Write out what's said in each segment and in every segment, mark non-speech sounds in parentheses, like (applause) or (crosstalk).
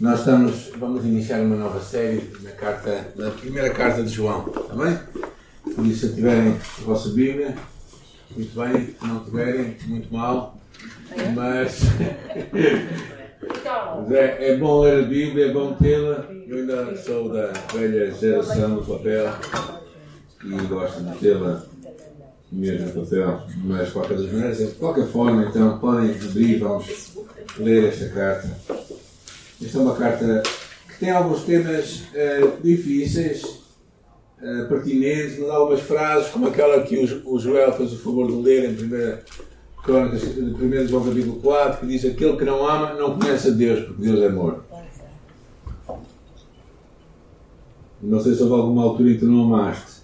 Nós estamos, vamos iniciar uma nova série na, carta, na primeira carta de João, está bem? Por isso, se tiverem a vossa Bíblia, muito bem, se não tiverem, muito mal, mas, mas é, é, bom ler a Bíblia, é bom tê-la. Eu ainda sou da velha geração do papel e gosto de tê-la mesmo no papel, mas de qualquer das maneiras, de qualquer forma, então podem abrir, vamos ler esta carta. Esta é uma carta que tem alguns temas uh, difíceis, uh, pertinentes, mas algumas frases, como aquela que o, Joel fez o favor de ler em 1 Crônicas, 1 João capítulo 4, que diz: Aquele que não ama não conhece a Deus, porque Deus é amor. Não sei se houve alguma altura em que tu não amaste.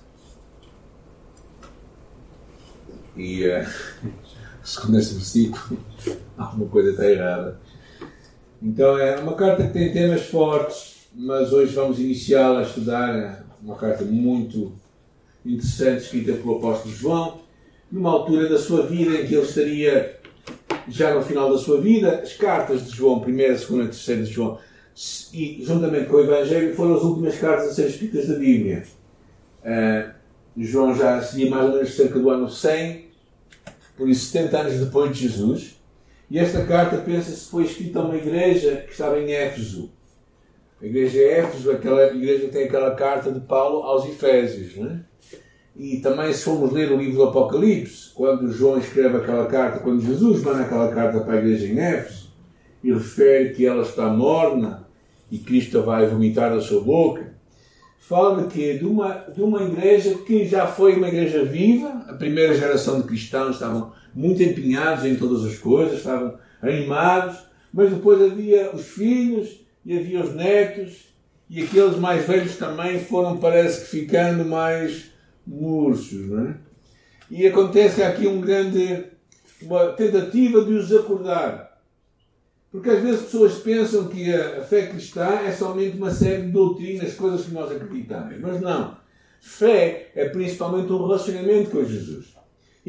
E, uh, (laughs) segundo este versículo, (laughs) alguma coisa está errada. Então é uma carta que tem temas fortes, mas hoje vamos iniciá-la a estudar uma carta muito interessante escrita pelo apóstolo João, numa altura da sua vida em que ele estaria já no final da sua vida. As cartas de João, primeira, segunda e terceira de João, e juntamente com o Evangelho, foram as últimas cartas a ser escritas da Bíblia. Uh, João já seria mais ou menos cerca do ano 100, por isso 70 anos depois de Jesus. E esta carta, pensa-se, foi escrita a uma igreja que estava em Éfeso. A igreja de Éfeso, aquela igreja que tem aquela carta de Paulo aos Efésios. Né? E também, se formos ler o livro do Apocalipse, quando João escreve aquela carta, quando Jesus manda aquela carta para a igreja em Éfeso, e refere que ela está morna e Cristo vai vomitar da sua boca, fala quê? De uma, de uma igreja que já foi uma igreja viva, a primeira geração de cristãos estavam muito empenhados em todas as coisas, estavam animados, mas depois havia os filhos e havia os netos, e aqueles mais velhos também foram, parece que, ficando mais murchos. Não é? E acontece que há aqui um grande, uma tentativa de os acordar. Porque às vezes pessoas pensam que a fé cristã é somente uma série de doutrinas, coisas que nós acreditamos. Mas não. Fé é principalmente um relacionamento com Jesus.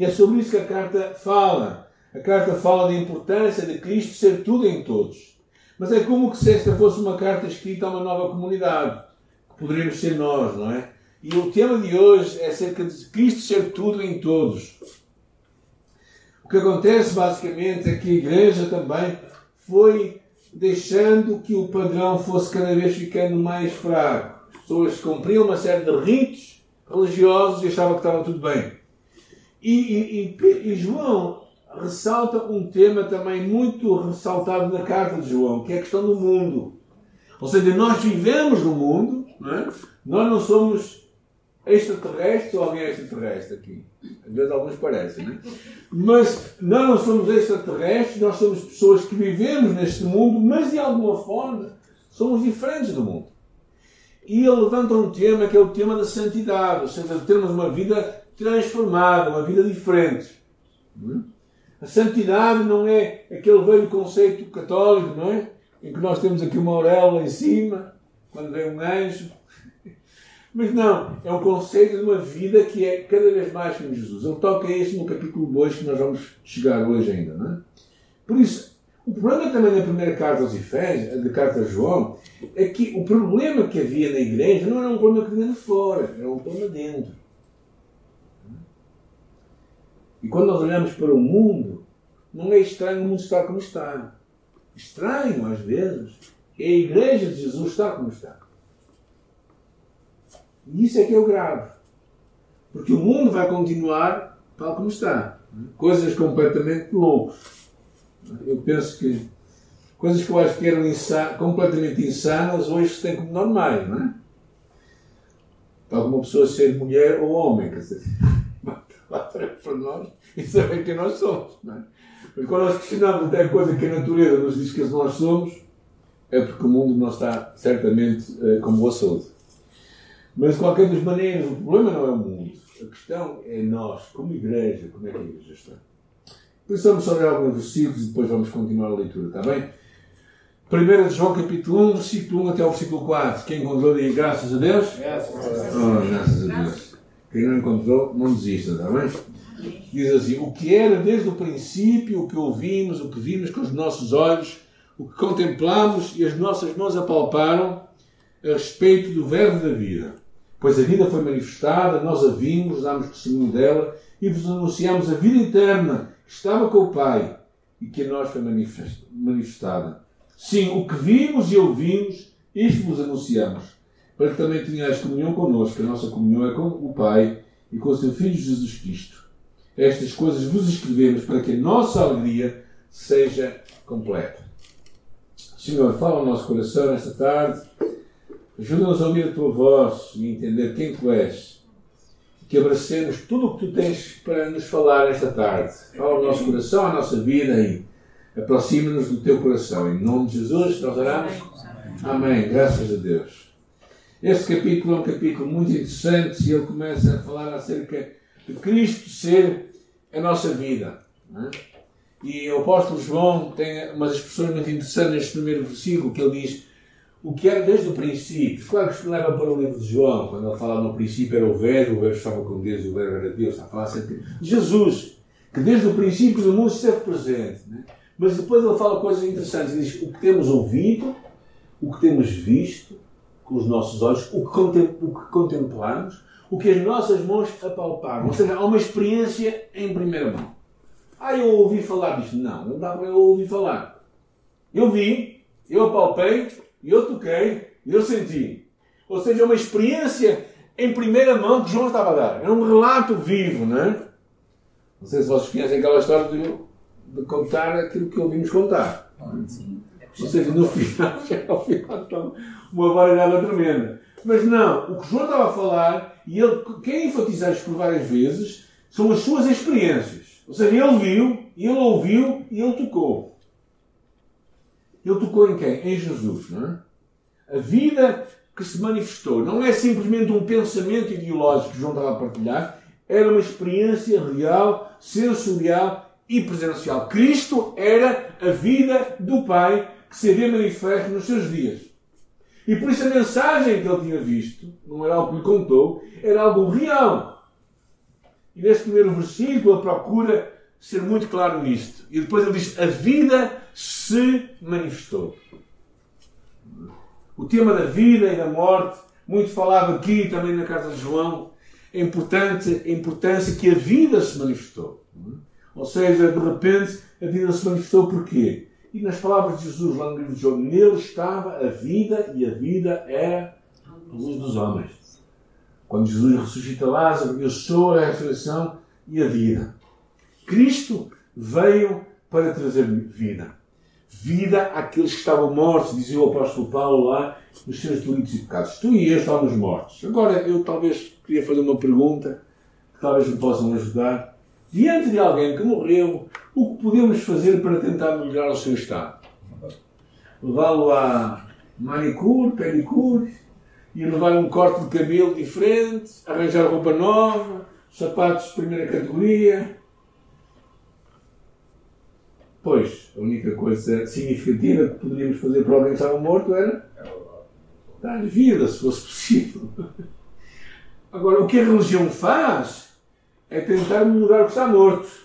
E é sobre isso que a carta fala. A carta fala da importância de Cristo ser tudo em todos. Mas é como se esta fosse uma carta escrita a uma nova comunidade, que poderíamos ser nós, não é? E o tema de hoje é acerca de Cristo ser tudo em todos. O que acontece basicamente é que a igreja também foi deixando que o padrão fosse cada vez ficando mais fraco. As pessoas cumpriam uma série de ritos religiosos e achavam que estava tudo bem. E, e, e, João ressalta um tema também muito ressaltado na carta de João, que é a questão do mundo. Ou seja, nós vivemos no mundo, não é? nós não somos extraterrestres ou alguém extraterrestre aqui. Às vezes alguns parecem, não é? Mas nós não somos extraterrestres, nós somos pessoas que vivemos neste mundo, mas de alguma forma somos diferentes do mundo. E ele levanta um tema que é o tema da santidade, ou seja, de termos uma vida transformada, uma vida diferente. A santidade não é aquele velho conceito católico, não é? Em que nós temos aqui uma auréola em cima, quando vem um anjo. (laughs) Mas não, é um conceito de uma vida que é cada vez mais como Jesus. Ele toca isso no capítulo 2 que nós vamos chegar hoje ainda, não é? Por isso, o problema também da primeira carta aos Efésios, da carta a João, é que o problema que havia na igreja não era um problema que vinha de fora, era um problema dentro. E quando nós olhamos para o mundo, não é estranho o mundo estar como está. Estranho, às vezes, é a igreja de Jesus estar como está. E isso é que é o grave. Porque o mundo vai continuar tal como está. Coisas completamente loucas. Eu penso que coisas que eu acho que eram completamente insanas hoje se têm como normais, não é? Tal como uma pessoa ser mulher ou homem. Quer dizer para nós e saber quem nós somos. Não é? Mas quando nós questionamos até a coisa que a natureza nos diz que nós somos, é porque o mundo não está certamente uh, com boa saúde. Mas de qualquer das maneiras, o problema não é o mundo. A questão é nós, como igreja, como é que a igreja está. Só ler alguns versículos e depois vamos continuar a leitura, está bem? 1 de João capítulo 1, versículo 1 até o versículo 4. Quem encontrou aí, graças a Deus? Graças a Deus. Oh, graças a Deus. Quem não encontrou, não desista, está bem? Diz assim: O que era desde o princípio, o que ouvimos, o que vimos com os nossos olhos, o que contemplamos e as nossas mãos apalparam a respeito do Verbo da vida. Pois a vida foi manifestada, nós a vimos, damos testemunho dela e vos anunciamos a vida eterna que estava com o Pai e que a nós foi manifestada. Sim, o que vimos e ouvimos, isto vos anunciamos, para que também tenhais comunhão connosco. A nossa comunhão é com o Pai e com o seu Filho Jesus Cristo. Estas coisas vos escrevemos para que a nossa alegria seja completa. Senhor, fala ao nosso coração nesta tarde. Ajuda-nos a ouvir a tua voz e entender quem tu és. Que abracemos tudo o que tu tens para nos falar esta tarde. Fala ao nosso coração, à nossa vida e aproxima-nos do teu coração. Em nome de Jesus, nós oramos. Amém. Graças a Deus. Este capítulo é um capítulo muito interessante e ele começa a falar acerca de Cristo ser a nossa vida. É? E o apóstolo João tem umas expressões muito interessantes neste primeiro versículo, que ele diz o que era desde o princípio. Claro que isto leva para o livro de João, quando ele fala no princípio era o verbo, o verbo estava com Deus e o verbo era Deus. Está a falar sempre Jesus, que desde o princípio do mundo esteve presente. Né? Mas depois ele fala coisas interessantes. Ele diz o que temos ouvido, o que temos visto com os nossos olhos, o que, contemplamos, o que as nossas mãos apalparam. Ou seja, há uma experiência em primeira mão. Ah, eu ouvi falar disto. Não, não dá para eu ouvir falar. Eu vi, eu apalpei, eu toquei, eu senti. Ou seja, é uma experiência em primeira mão que João estava a dar. É um relato vivo, não é? Não sei se vocês conhecem aquela história de, de contar aquilo que ouvimos contar. Sim. Ou seja, no final, (laughs) ao final está uma baralhada tremenda. Mas não, o que João estava a falar, e ele quer enfatizar isto por várias vezes, são as suas experiências. Ou seja, ele viu, ele ouviu e ele tocou. Ele tocou em quem? Em Jesus, não é? A vida que se manifestou não é simplesmente um pensamento ideológico que João estava a partilhar, era uma experiência real, sensorial e presencial. Cristo era a vida do Pai que se havia manifesto nos seus dias. E por isso a mensagem que ele tinha visto, não era algo que lhe contou, era algo real. E neste primeiro versículo ele procura ser muito claro nisto. E depois ele diz: A vida se manifestou. O tema da vida e da morte, muito falado aqui também na casa de João, é importante, a importância que a vida se manifestou. Ou seja, de repente, a vida se manifestou porquê? E nas palavras de Jesus lá no livro de João, nele estava a vida e a vida era a luz dos homens. Quando Jesus ressuscita Lázaro, eu sou a ressurreição e a vida. Cristo veio para trazer vida. Vida àqueles que estavam mortos, dizia o apóstolo Paulo lá, nos seus delitos e pecados. Tu e eu estávamos mortos. Agora, eu talvez queria fazer uma pergunta que talvez me possam ajudar. Diante de alguém que morreu, o que podemos fazer para tentar melhorar o seu estado? Levá-lo a manicure, pedicure, e levar um corte de cabelo diferente, arranjar roupa nova, sapatos de primeira categoria. Pois, a única coisa significativa que poderíamos fazer para alguém que estava morto era dar-lhe vida, se fosse possível. Agora, o que a religião faz é tentar mudar o que está morto.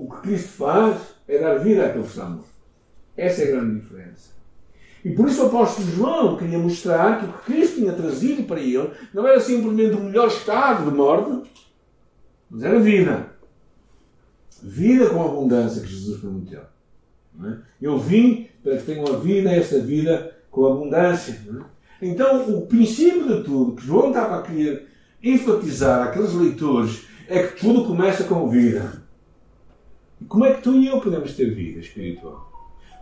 O que Cristo faz é dar vida àquele que está morto. Essa é a grande diferença. E por isso o apóstolo João queria mostrar que o que Cristo tinha trazido para ele não era simplesmente o melhor estado de morte, mas era vida. Vida com abundância que Jesus prometeu. É? Eu vim para que tenham a vida, esta vida com abundância. É? Então, o princípio de tudo que João estava a querer enfatizar àqueles leitores é que tudo começa com vida. E como é que tu e eu podemos ter vida espiritual?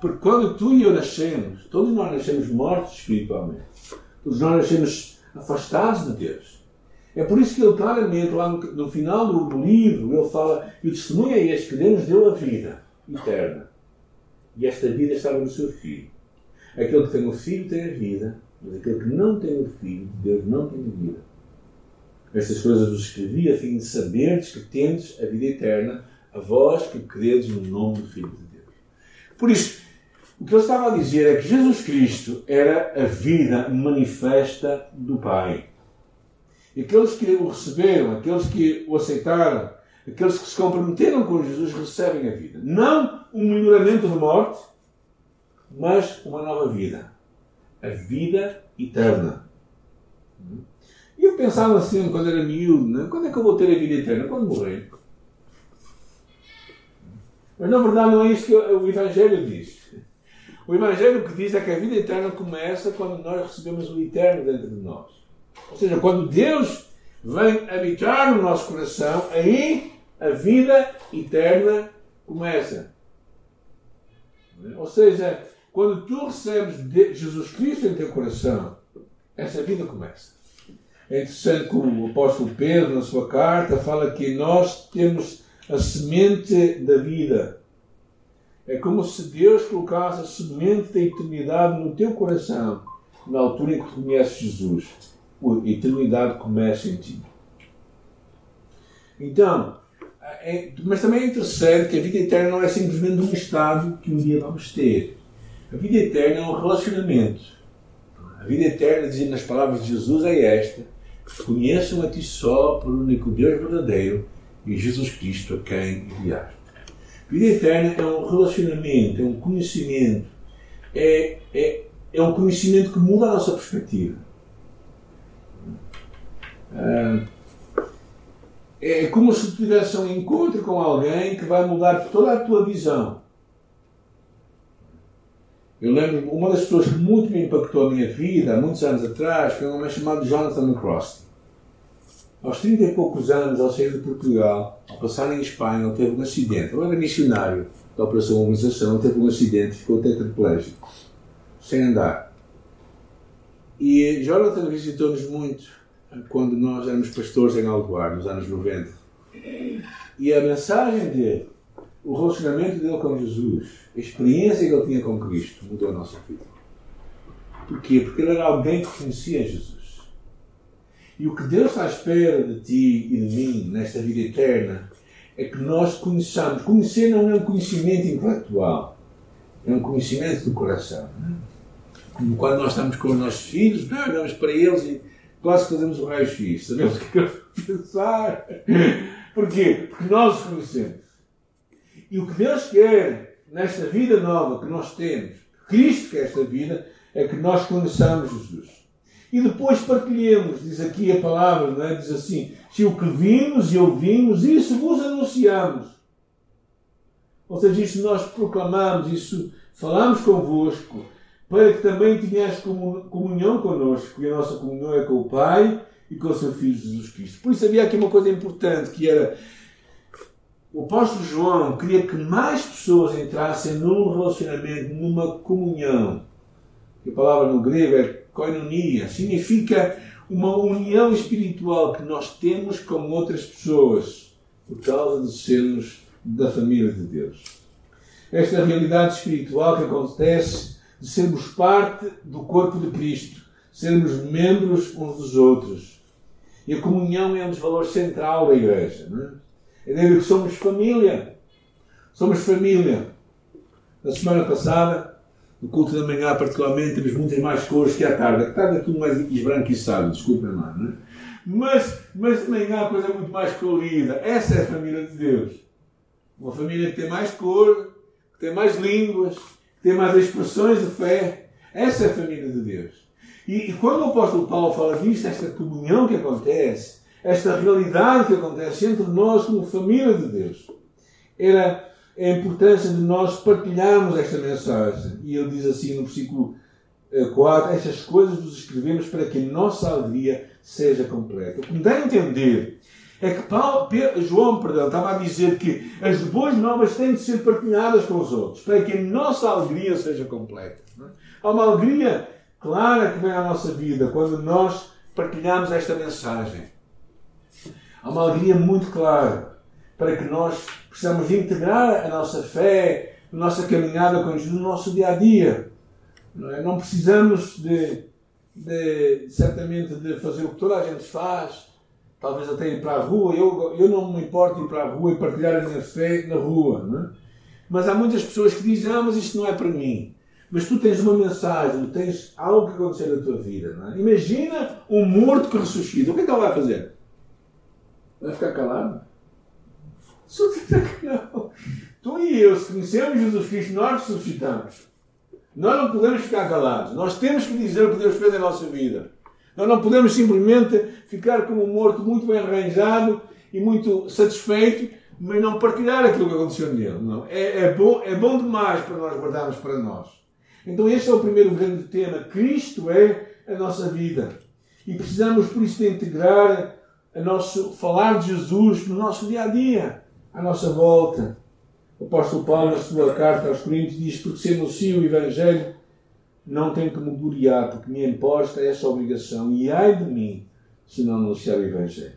Porque quando tu e eu nascemos, todos nós nascemos mortos espiritualmente. Todos nós nascemos afastados de Deus. É por isso que ele claramente, lá no, no final do, livro, ele fala: E o testemunho é este que Deus deu a vida eterna. E esta vida estava no seu filho. Aquele que tem o filho tem a vida, mas aquele que não tem o filho, Deus não tem a vida. Estas coisas vos escrevi a fim de saberdes que tendes a vida eterna, a vós que credes no nome do Filho de Deus. Por isso, o que ele estava a dizer é que Jesus Cristo era a vida manifesta do Pai. E aqueles que o receberam, aqueles que o aceitaram, aqueles que se comprometeram com Jesus recebem a vida. Não um melhoramento de morte, mas uma nova vida. A vida eterna. E eu pensava assim, quando era miúdo, né? quando é que eu vou ter a vida eterna? Quando morrer. Mas na verdade não é isso que o Evangelho diz. O Evangelho que diz é que a vida eterna começa quando nós recebemos o eterno dentro de nós. Ou seja, quando Deus vem habitar no nosso coração, aí a vida eterna começa. Ou seja, quando tu recebes Jesus Cristo em teu coração, essa vida começa. É interessante que o apóstolo Pedro, na sua carta, fala que nós temos a semente da vida. É como se Deus colocasse a semente da eternidade no teu coração, na altura em que conheces Jesus. A eternidade começa em ti. Então, é, mas também é interessante que a vida eterna não é simplesmente um estado que um dia vamos ter. A vida eterna é um relacionamento. A vida eterna, dizendo nas palavras de Jesus, é esta: que conheçam a ti só, por único Deus verdadeiro e Jesus Cristo a quem enviaste. Vida eterna é um relacionamento, é um conhecimento, é, é, é um conhecimento que muda a nossa perspectiva. Ah, é como se tivesse um encontro com alguém que vai mudar toda a tua visão. Eu lembro, uma das pessoas que muito me impactou a minha vida, há muitos anos atrás, foi um homem chamado Jonathan McCroskey. Aos 30 e poucos anos, ao sair de Portugal, ao passar em Espanha, ele teve um acidente. Ele era missionário da Operação Humanização, teve um acidente e ficou tetraplégico, sem andar. E Jonathan visitou-nos muito quando nós éramos pastores em Algoar, nos anos 90. E a mensagem dele, o relacionamento dele com Jesus, a experiência que ele tinha com Cristo, mudou a nossa vida. Porquê? Porque ele era alguém que conhecia Jesus. E o que Deus está à espera de ti e de mim nesta vida eterna é que nós conheçamos. Conhecer não é um conhecimento intelectual, é um conhecimento do coração. Como quando nós estamos com os nossos filhos, olhamos para eles e quase fazemos o raio-x, sabemos o que é pensar. Porquê? Porque nós os conhecemos. E o que Deus quer nesta vida nova que nós temos, Cristo quer esta vida, é que nós conheçamos Jesus. E depois partilhemos, diz aqui a palavra, não é? diz assim: se o que vimos e ouvimos, isso vos anunciamos. Ou seja, isso nós proclamamos, isso falamos convosco, para que também tenhais comunhão connosco. E a nossa comunhão é com o Pai e com o seu Filho Jesus Cristo. Por isso havia aqui uma coisa importante, que era o apóstolo João queria que mais pessoas entrassem num relacionamento, numa comunhão. A palavra no grego é koinonia, significa uma união espiritual que nós temos com outras pessoas por causa de sermos da família de Deus. Esta realidade espiritual que acontece de sermos parte do corpo de Cristo, sermos membros uns dos outros. E a comunhão é um dos valores centrais da Igreja. Não é? De que somos família. Somos família. Na semana passada, no culto da manhã, particularmente, temos muitas mais cores que à tarde. À tarde é tudo mais esbranquiçado, desculpem lá, não é? Mas, mas de manhã a coisa é muito mais colorida. Essa é a família de Deus. Uma família que tem mais cor, que tem mais línguas, que tem mais expressões de fé. Essa é a família de Deus. E, e quando o apóstolo Paulo fala disto, esta comunhão que acontece, esta realidade que acontece entre nós como família de Deus, era a importância de nós partilharmos esta mensagem. E ele diz assim no versículo 4: eh, Estas coisas vos escrevemos para que a nossa alegria seja completa. O que me dá a entender é que Paulo, João perdão, estava a dizer que as boas novas têm de ser partilhadas com os outros, para que a nossa alegria seja completa. É? Há uma alegria clara que vem à nossa vida quando nós partilhamos esta mensagem. Há uma alegria muito clara para que nós Precisamos de integrar a nossa fé, a nossa caminhada com Jesus no nosso dia a dia. Não, é? não precisamos de, de, certamente, de fazer o que toda a gente faz, talvez até ir para a rua. Eu, eu não me importo ir para a rua e partilhar a minha fé na rua. Não é? Mas há muitas pessoas que dizem: Ah, mas isto não é para mim. Mas tu tens uma mensagem, tens algo que acontecer na tua vida. É? Imagina um morto que ressuscita. O que é que ele vai fazer? Vai ficar calado? Tu e eu, se conhecemos Jesus Cristo, nós ressuscitamos. Nós não podemos ficar calados. Nós temos que dizer o que Deus fez em nossa vida. Nós não podemos simplesmente ficar como um morto muito bem arranjado e muito satisfeito, mas não partilhar aquilo que aconteceu nele. Não. É, é, bom, é bom demais para nós guardarmos para nós. Então este é o primeiro grande tema. Cristo é a nossa vida. E precisamos, por isso, de integrar a nosso falar de Jesus no nosso dia a dia, à nossa volta. O apóstolo Paulo, na sua carta aos Coríntios, diz: Porque se anuncio o Evangelho, não tenho que me gloriar, porque me imposta essa obrigação, e ai de mim se não anunciar o Evangelho.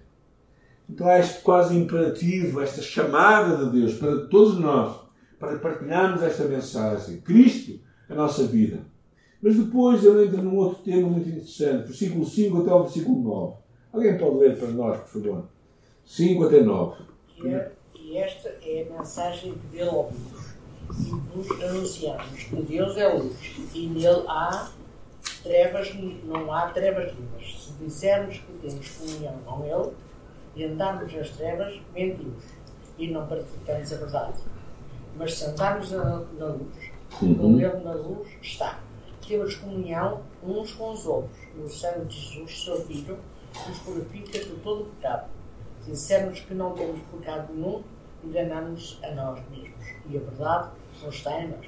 Então há este quase imperativo, esta chamada de Deus para todos nós, para partilharmos esta mensagem. Cristo, a nossa vida. Mas depois ele entra num outro tema muito interessante, versículo 5 até o versículo 9. Alguém pode ler para nós, por favor? 5 até 9. E esta é a mensagem que dele ouvimos e vos anunciamos que Deus é luz e nele há trevas, não há trevas nenhumas. Se dissermos que temos comunhão com Ele e andarmos nas trevas, mentimos e não praticamos a verdade. Mas se andarmos na, na luz, uhum. como Ele na luz está, temos comunhão uns com os outros. E o sangue de Jesus, seu Filho, nos purifica de todo o pecado. Se dissermos que não temos pecado nenhum, enganamos a nós mesmos. E a verdade não está em nós.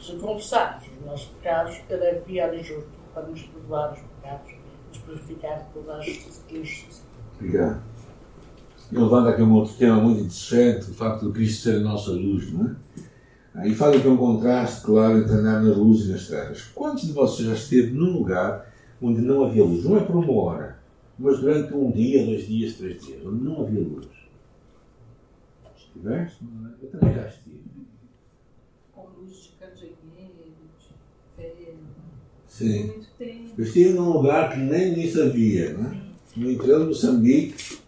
Se confessarmos os nossos pecados, Ele é fiel e justo para nos perdoar os pecados e nos purificar de toda a justiça. Obrigado. Ele levanta aqui um outro tema muito interessante, o facto de Cristo ser a nossa luz, não é? Aí fala que é um contraste claro entre andar na luz e nas trevas. Quantos de vocês já esteve num lugar onde não havia luz? Não é por uma hora, mas durante um dia, dois dias, três dias, onde não havia luz. Estiveste? Eu também já estive. Com luz de candeeiro, de ferro. Sim. Eu estive num lugar que nem isso havia, não é? No interior de Moçambique,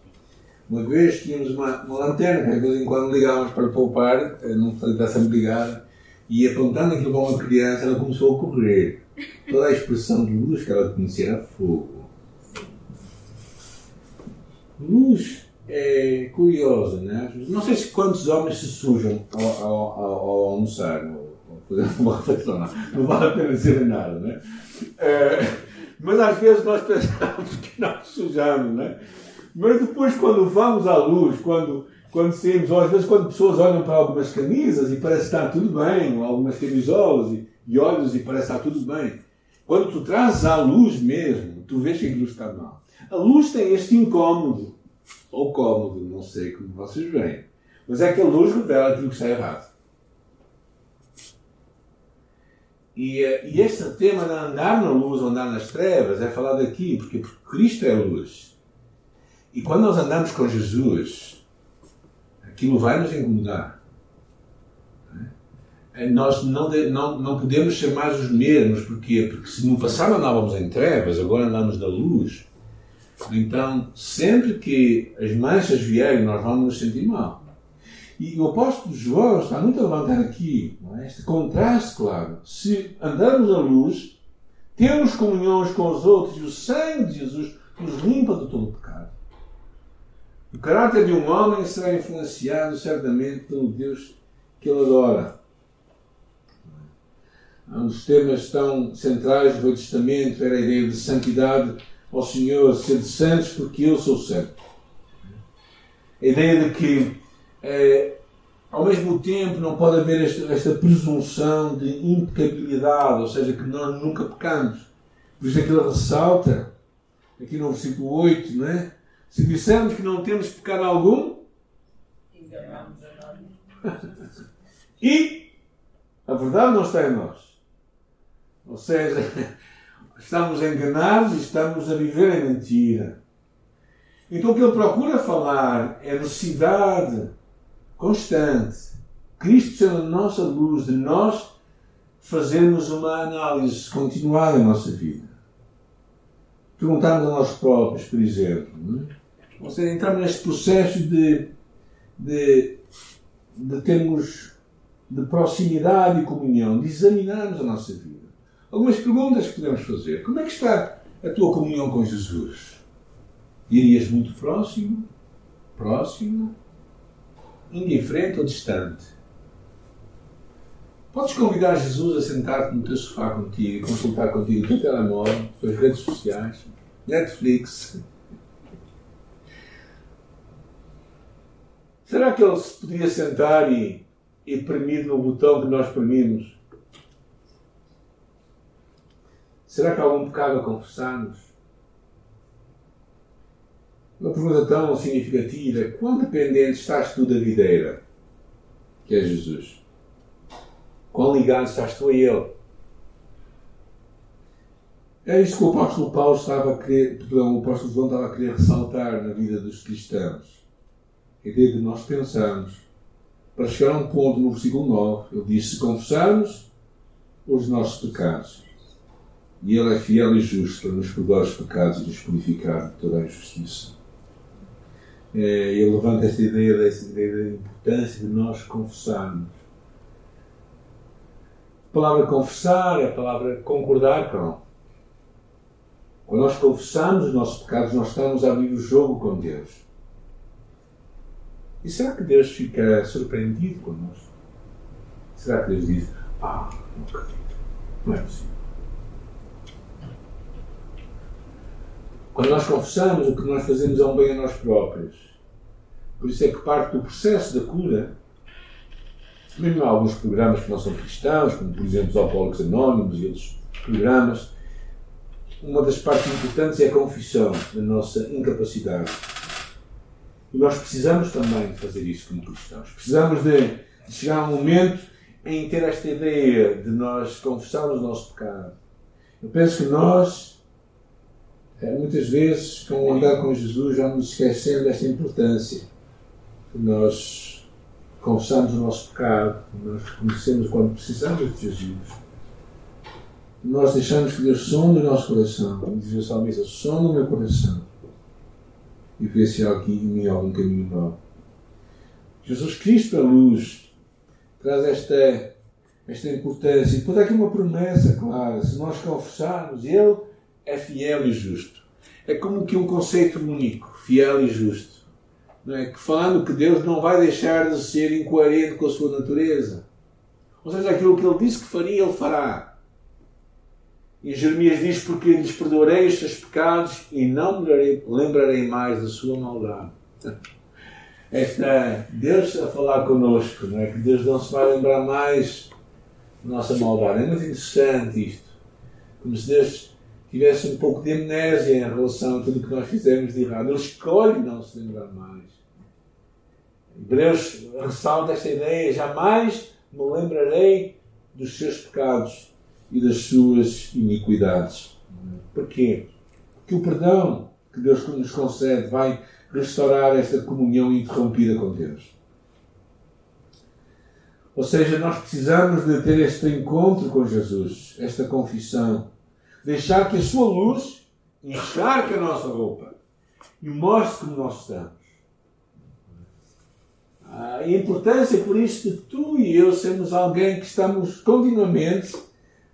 uma vez tínhamos uma, uma lanterna que de vez em quando ligávamos para poupar, eh, não está sempre ligada, e apontando aquilo para uma criança, ela começou a correr. Toda a expressão de luz que ela conhecia era fogo. Luz é curiosa, né? Não sei se quantos homens se sujam ao, ao, ao, almoçar, (laughs) uma não. não vale a pena dizer nada, né? É, mas às vezes nós pensamos que não sujamos, né? Mas depois, quando vamos à luz, quando, quando saímos, ou às vezes quando pessoas olham para algumas camisas e parece estar tudo bem, ou algumas camisolas e, e olhos e parece estar tudo bem, quando tu trazes à luz mesmo, tu vês que aquilo está mal. A luz tem este incómodo, ou cômodo, não sei como vocês veem, mas é que a luz revela aquilo que está errado. E, eh, e este tema de andar na luz ou andar nas trevas é falado aqui, porque, Cristo é luz. E quando nós andamos com Jesus, aquilo vai nos incomodar. É? Nós não, não, não podemos ser mais os mesmos, porque, porque se no passado andávamos em trevas, agora andamos na luz. Então, sempre que as manchas vierem, nós vamos nos sentir mal. E o apóstolo João está muito a levantar aqui é? este contraste, claro. Se andarmos na luz, temos comunhões com os outros e o sangue de Jesus nos limpa de todo o pecado. O caráter de um homem será influenciado certamente pelo Deus que ele adora. Um dos temas tão centrais do Testamento era a ideia de santidade ao Senhor, ser de santos porque eu sou santo. A ideia de que, é, ao mesmo tempo, não pode haver esta, esta presunção de impecabilidade, ou seja, que nós nunca pecamos. Por isso é que ele ressalta, aqui no versículo 8, não é? Se dissermos que não temos pecado algum, enganamos a nós. (laughs) e a verdade não está em nós. Ou seja, estamos enganados e estamos a viver em mentira. Então o que ele procura falar é necessidade constante, Cristo sendo a nossa luz, de nós fazermos uma análise continuada da nossa vida. Perguntarmos a nós próprios, por exemplo, é? Ou seja, entramos neste processo de, de, de termos de proximidade e comunhão, de examinarmos a nossa vida. Algumas perguntas que podemos fazer. Como é que está a tua comunhão com Jesus? Irias muito próximo? Próximo? Indiferente ou distante? Podes convidar Jesus a sentar-te no teu sofá contigo consultar contigo o telemóvel, as redes sociais, Netflix. Será que ele se podia sentar e, e premir no botão que nós premimos? Será que há algum pecado a confessarmos? Uma pergunta tão significativa: quão dependente estás tu da videira, que é Jesus? Quão ligado estás tu a Ele? É isto que o apóstolo Paulo estava a querer, perdão, o apóstolo João estava a querer ressaltar na vida dos cristãos. A ideia de nós pensarmos, para chegar a um ponto no versículo 9, ele diz: Se confessarmos os nossos pecados, e Ele é fiel e justo para nos perdoar os pecados e nos purificar de toda a injustiça. É, ele levanta esta ideia, esta ideia da importância de nós confessarmos a palavra confessar é a palavra concordar com. Quando nós confessamos os nossos pecados, nós estamos a abrir o jogo com Deus. E será que Deus fica surpreendido connosco? Será que Deus diz: Ah, não acredito, não é possível? Quando nós confessamos, o que nós fazemos é um bem a nós próprios. Por isso é que parte do processo da cura mesmo há alguns programas que não são cristãos, como por exemplo os Alcoólicos Anónimos e outros programas, uma das partes importantes é a confissão da nossa incapacidade. E nós precisamos também de fazer isso como cristãos. Precisamos de, chegar a um momento em ter esta ideia de nós confessarmos o nosso pecado. Eu penso que nós, eh, muitas vezes, com o andar com Jesus, já nos esquecemos desta importância. Nós confessamos o nosso pecado, nós reconhecemos quando precisamos de Jesus. Nós deixamos que Deus sonde o nosso coração, como diz o salmista, sonde o meu coração e vê se há aqui em mim algum caminho mau. Jesus Cristo, a luz, traz esta, esta importância. E depois há aqui uma promessa clara: se nós confessarmos, Ele é fiel e justo. É como que um conceito único, fiel e justo não é? que falando que Deus não vai deixar de ser incoerente com a sua natureza. Ou seja, aquilo que ele disse que faria, ele fará. E Jeremias diz: Porque lhes perdoarei os seus pecados e não me lembrarei mais da sua maldade. (laughs) Esta Deus a falar connosco, não é? que Deus não se vai lembrar mais da nossa maldade. É muito interessante isto. Como se Deus tivesse um pouco de amnésia em relação a tudo que nós fizemos de errado. Ele escolhe não se lembrar mais. Hebreus ressalta esta ideia: jamais me lembrarei dos seus pecados e das suas iniquidades. Porquê? Porque o perdão que Deus nos concede vai restaurar esta comunhão interrompida com Deus. Ou seja, nós precisamos de ter este encontro com Jesus, esta confissão, deixar que a sua luz encharque a nossa roupa e mostre como nós estamos. Ah, a importância, por isso, de tu e eu sermos alguém que estamos continuamente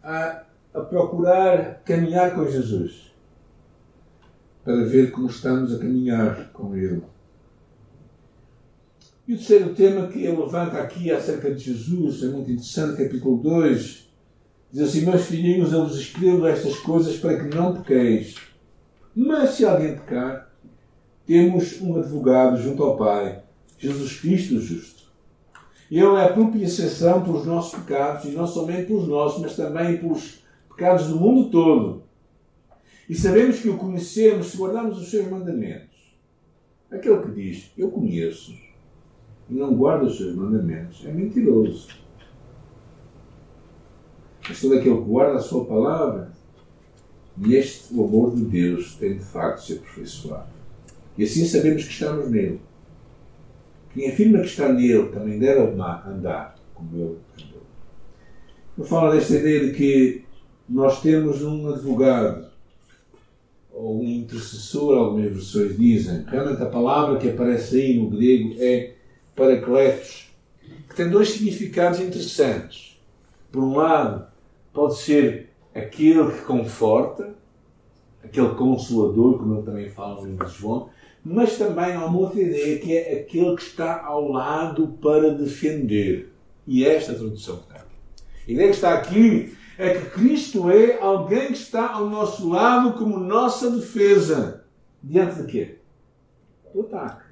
a, a procurar caminhar com Jesus para ver como estamos a caminhar com Ele. E o terceiro tema que ele levanta aqui acerca de Jesus é muito interessante, capítulo 2. Diz assim: Meus filhinhos, eu vos escrevo estas coisas para que não pequeis. Mas se alguém pecar, temos um advogado junto ao Pai, Jesus Cristo justo. Ele é a propiciação pelos nossos pecados, e não somente pelos nossos, mas também pelos pecados do mundo todo. E sabemos que o conhecemos se guardarmos os seus mandamentos. Aquele que diz, eu conheço, e não guarda os seus mandamentos, é mentiroso. Mas todo aquele que guarda a sua palavra, e este, o amor de Deus, tem de facto se aperfeiçoado. E assim sabemos que estamos nele. Quem afirma que está nele também deve andar como ele andou. Eu falo desta ideia de que nós temos um advogado ou um intercessor, algumas versões dizem. Realmente a palavra que aparece aí no grego é paracletos, que tem dois significados interessantes. Por um lado, pode ser aquele que conforta, aquele consolador, como ele também fala no livro de João, mas também há uma outra ideia que é aquele que está ao lado para defender. E é esta tradução está aqui. A ideia que está aqui é que Cristo é alguém que está ao nosso lado como nossa defesa. Diante de quê? Do ataque.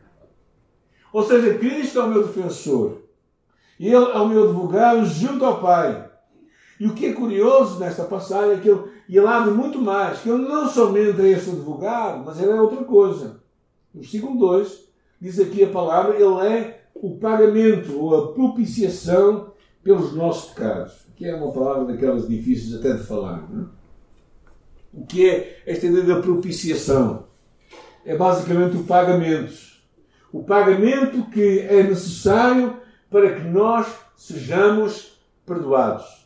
Ou seja, Cristo é o meu defensor. Ele é o meu advogado junto ao Pai. E o que é curioso nesta passagem é que ele, abre muito mais, que ele não somente é este advogado, mas ele é outra coisa. No versículo 2, diz aqui a palavra, ele é o pagamento ou a propiciação pelos nossos pecados. Que é uma palavra daquelas difíceis até de falar. Não é? O que é esta ideia da propiciação? É basicamente o pagamento. O pagamento que é necessário para que nós sejamos perdoados.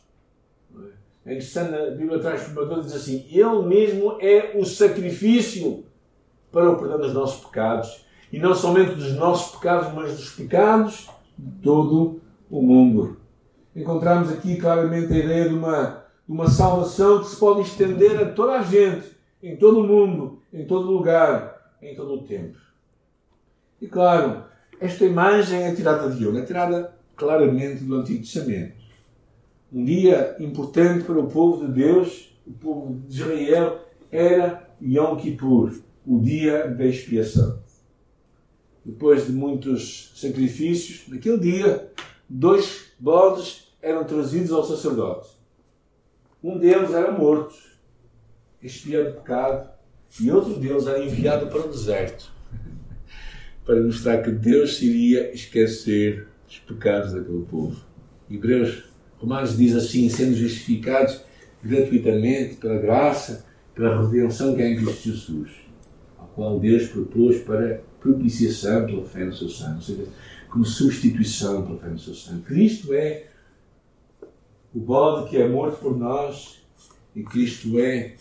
É interessante, a Bíblia Transformadora diz assim: Ele mesmo é o sacrifício para o perdão dos nossos pecados. E não somente dos nossos pecados, mas dos pecados de todo o mundo. Encontramos aqui claramente a ideia de uma, de uma salvação que se pode estender a toda a gente, em todo o mundo, em todo lugar, em todo o tempo. E claro, esta imagem é tirada de onde? É tirada claramente do Antigo Testamento. Um dia importante para o povo de Deus, o povo de Israel, era Yom Kippur, o dia da expiação. Depois de muitos sacrifícios, naquele dia, dois bodes eram trazidos ao sacerdote. Um deles era morto, expiando pecado, e outro deles era enviado para o deserto, (laughs) para mostrar que Deus iria esquecer dos pecados daquele povo. Hebreus, Romanos diz assim, sendo justificados gratuitamente pela graça, pela redenção que é em Cristo Jesus, ao qual Deus propôs para propiciação pela fé no seu sangue, ou seja, como substituição pela fé no seu sangue. Cristo é o bode que é morto por nós e Cristo é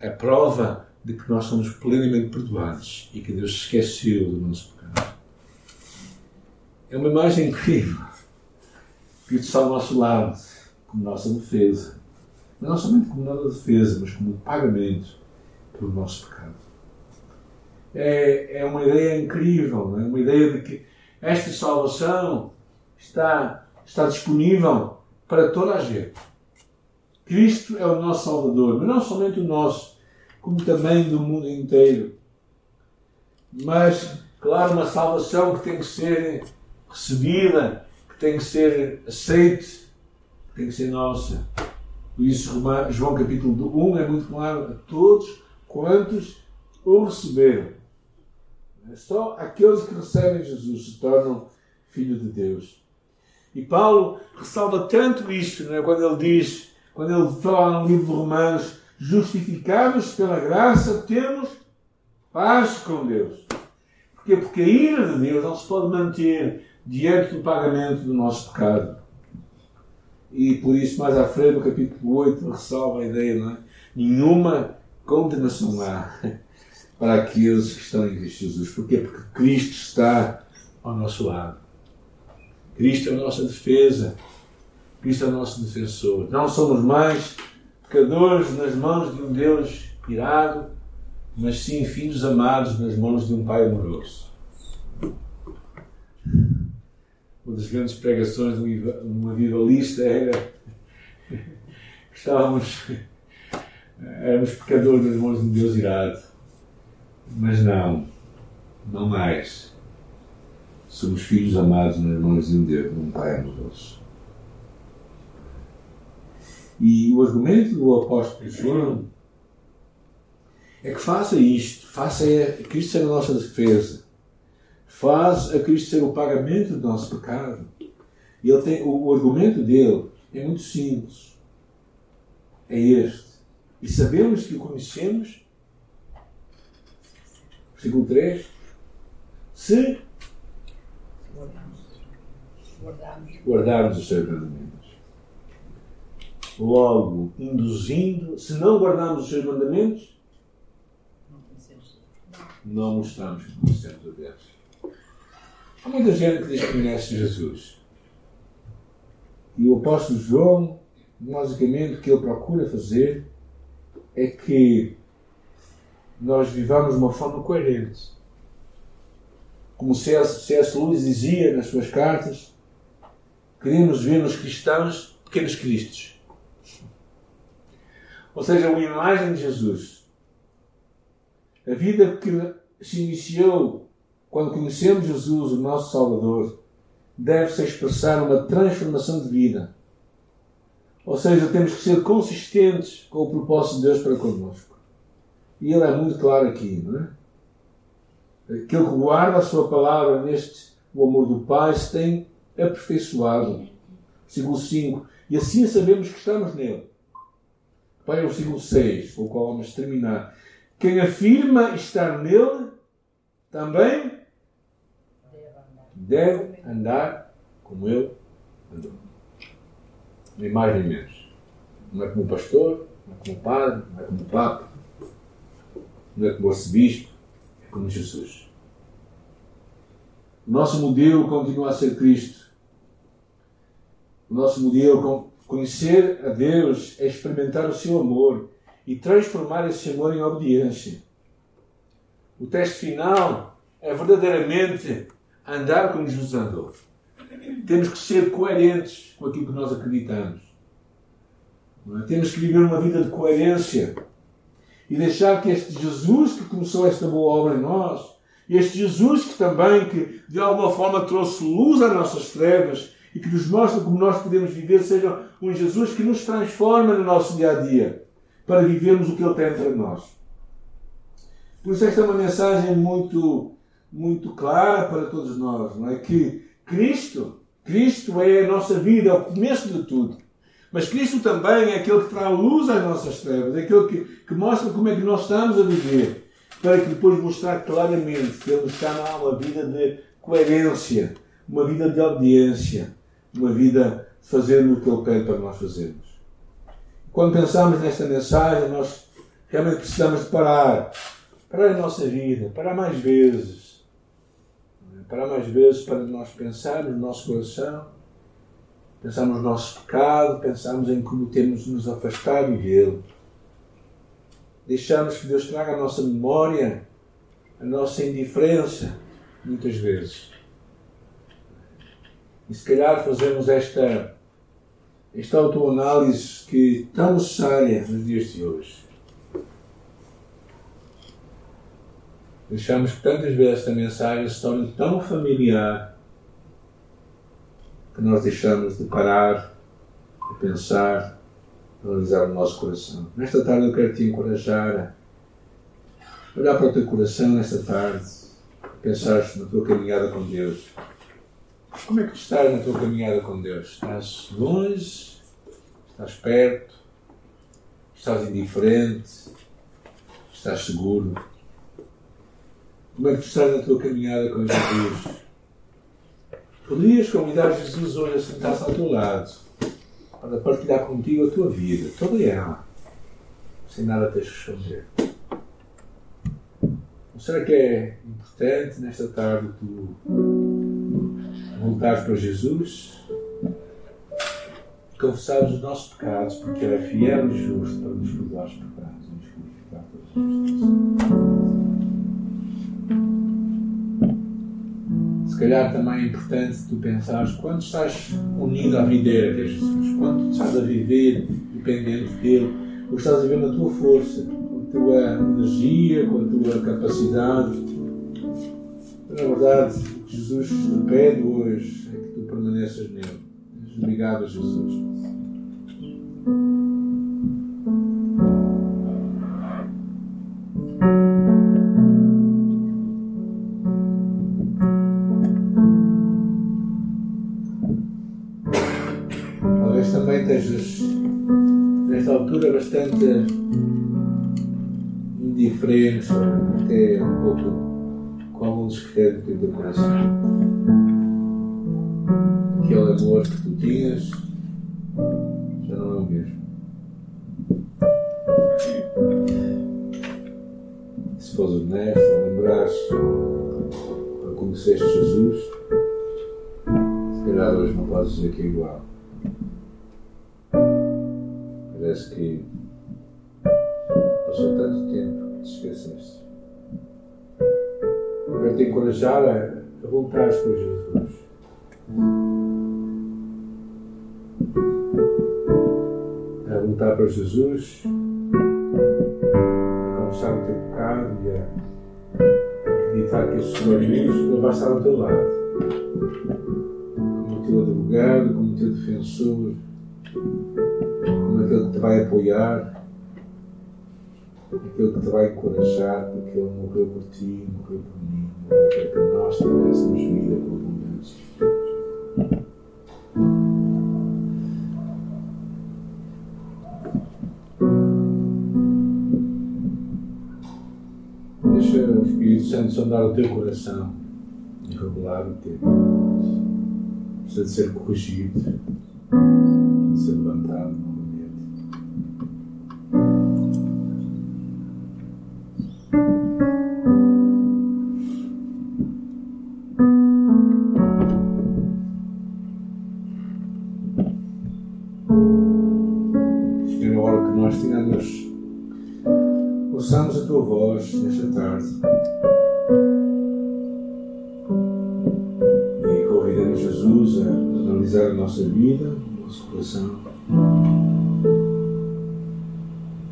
a prova de que nós somos plenamente perdoados e que Deus esqueceu do nosso pecado. É uma imagem incrível. Cristo está ao nosso lado, como nossa defesa. Mas não somente como nossa defesa, mas como pagamento pelo nosso pecado. É, é uma ideia incrível, é uma ideia de que esta salvação está, está disponível para toda a gente. Cristo é o nosso Salvador, mas não somente o nosso, como também do mundo inteiro. Mas, claro, uma salvação que tem que ser recebida, tem que ser aceite, tem que ser nossa. Por isso, João capítulo 1 é muito claro a todos quantos o receberam. Só aqueles que recebem Jesus se tornam filhos de Deus. E Paulo ressalva tanto isto né, quando ele diz, quando ele fala no livro de Romanos, justificados pela graça, temos paz com Deus. Porquê? Porque a ira de Deus não se pode manter diante do pagamento do nosso pecado. E por isso, mais à frente, no capítulo 8, ressalva a ideia, não é? Nenhuma condenação há para aqueles que estão em Cristo Jesus. Porquê? Porque Cristo está ao nosso lado. Cristo é a nossa defesa. Cristo é o nosso defensor. Não somos mais pecadores nas mãos de um Deus irado, mas sim filhos amados nas mãos de um Pai amoroso. Uma das grandes pregações de um avivalista era (laughs) que estávamos, éramos pecadores nas mãos de um Deus irado. Mas não, não mais. Somos filhos amados nas mãos de um Deus, de um Pai amoroso. E o argumento do apóstolo João é que faça isto, faça Cristo ser a nossa defesa, faz a Cristo ser o pagamento do nosso pecado. E ele tem, o, o argumento dele é muito simples. É este. E sabemos que o conhecemos Versículo 3. Se guardarmos os seus mandamentos. Logo, induzindo, se não guardarmos os seus mandamentos, não mostramos que conhecemos a Deus. Há muita gente que diz que conhece Jesus. E o apóstolo João, basicamente, o que ele procura fazer é que nós vivamos de uma forma coerente. Como C.S. Lewis dizia nas suas cartas, queremos ver nos cristãos pequenos cristos. Ou seja, uma imagem de Jesus. A vida que se iniciou quando conhecemos Jesus, o nosso Salvador, deve-se expressar uma transformação de vida. Ou seja, temos que ser consistentes com o propósito de Deus para connosco. E ele é muito claro aqui, não é? Aquele que guarda a sua palavra neste o amor do Pai se tem aperfeiçoado. Versículo 5. E assim sabemos que estamos nele. Pai, é o versículo 6, com o qual vamos terminar. Quem afirma estar nele também deve andar como ele andou. Nem mais nem menos. Não é como pastor, não é como padre, não é como papa, não é como arcebispo, é como Jesus. O nosso modelo continua a ser Cristo. O nosso modelo, conhecer a Deus, é experimentar o seu amor e transformar esse amor em obediência. O teste final é verdadeiramente andar como Jesus andou. Temos que ser coerentes com aquilo que nós acreditamos. É? Temos que viver uma vida de coerência e deixar que este Jesus que começou esta boa obra em nós, este Jesus que também que de alguma forma trouxe luz às nossas trevas e que nos mostra como nós podemos viver, seja um Jesus que nos transforma no nosso dia a dia para vivermos o que Ele tem para nós. Por isso esta é uma mensagem muito muito clara para todos nós, não é? Que Cristo, Cristo é a nossa vida, é o começo de tudo. Mas Cristo também é aquele que traz luz às nossas trevas, é aquele que, que mostra como é que nós estamos a viver, para que depois mostrar claramente que Ele nos chama a uma vida de coerência, uma vida de obediência, uma vida fazendo o que Ele pede para nós fazermos. Quando pensamos nesta mensagem, nós realmente precisamos de parar, parar a nossa vida, parar mais vezes, para mais vezes para nós pensarmos no nosso coração, pensarmos no nosso pecado, pensarmos em como temos nos afastado dele. Deixamos que Deus traga a nossa memória, a nossa indiferença, muitas vezes. E se calhar fazemos esta, esta autoanálise que tão necessária nos dias de hoje. Deixamos que tantas vezes esta mensagem se torne tão familiar que nós deixamos de parar, de pensar, de analisar o nosso coração. Nesta tarde eu quero te encorajar a olhar para o teu coração nesta tarde, pensar na tua caminhada com Deus. Como é que estás na tua caminhada com Deus? Estás longe? Estás perto? Estás indiferente? Estás seguro? Como é que tu estás na tua caminhada com Jesus? Poderias convidar Jesus hoje a sentar-se ao teu lado para partilhar contigo a tua vida, toda ela, sem nada teres que esconder. Será que é importante nesta tarde tu voltares para Jesus, confessares os nossos pecados, porque Ele é fiel e justo para nos perdoar os pecados e nos purificar todos os se calhar também é importante tu pensares quando estás unido à videira de Jesus, quando estás a viver dependente dele, ou estás a viver na tua força, com a tua energia, com a tua capacidade. Na verdade, o que Jesus te pede hoje é que tu permaneças nele. Obrigado Jesus. Indiferentes, até um pouco com algum descrédito do coração. Aquele amor que tu tinhas já não é o mesmo. Se fores honesto, lembrares quando conheceste Jesus, se calhar hoje não podes dizer que é igual. Parece que passou tanto tempo que te esqueceste. Eu quero te encorajar a, a voltares para Jesus. voltar para Jesus, a confessar o teu pecado e a acreditar que esse Senhor Jesus Ele vai estar ao teu lado, como teu advogado, como teu defensor, como aquele que te vai apoiar, aquele que te vai encorajar, porque Ele morreu por ti, morreu por mim, para que nós tivéssemos vida com abundância. Deixa o Espírito Santo sondar o teu coração e regular o teu. Precisa de ser corrigido, precisa de ser levantado ouçamos a tua voz nesta tarde. E convidamos Jesus a analisar a nossa vida, o nosso coração,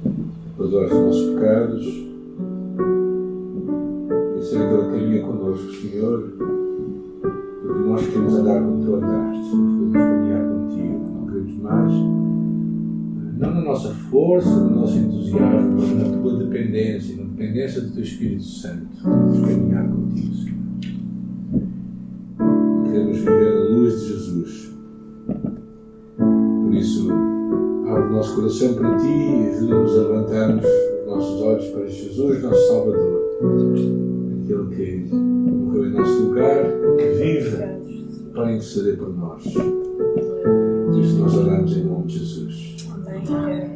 a perdoar os nossos pecados. E ser aquele que caminha connosco, Senhor, porque nós queremos andar como tu andaste, nós queremos caminhar contigo, não queremos mais não na nossa força, no nosso entusiasmo, mas na tua dependência, na dependência do teu Espírito Santo. Queremos caminhar contigo, Senhor. Queremos viver a luz de Jesus. Por isso, abre o nosso coração para ti e ajuda-nos a levantarmos os nossos olhos para Jesus, nosso Salvador. Aquele que morreu em nosso lugar, que vive para interceder por nós. Por isso nós oramos em nome de Jesus. Time.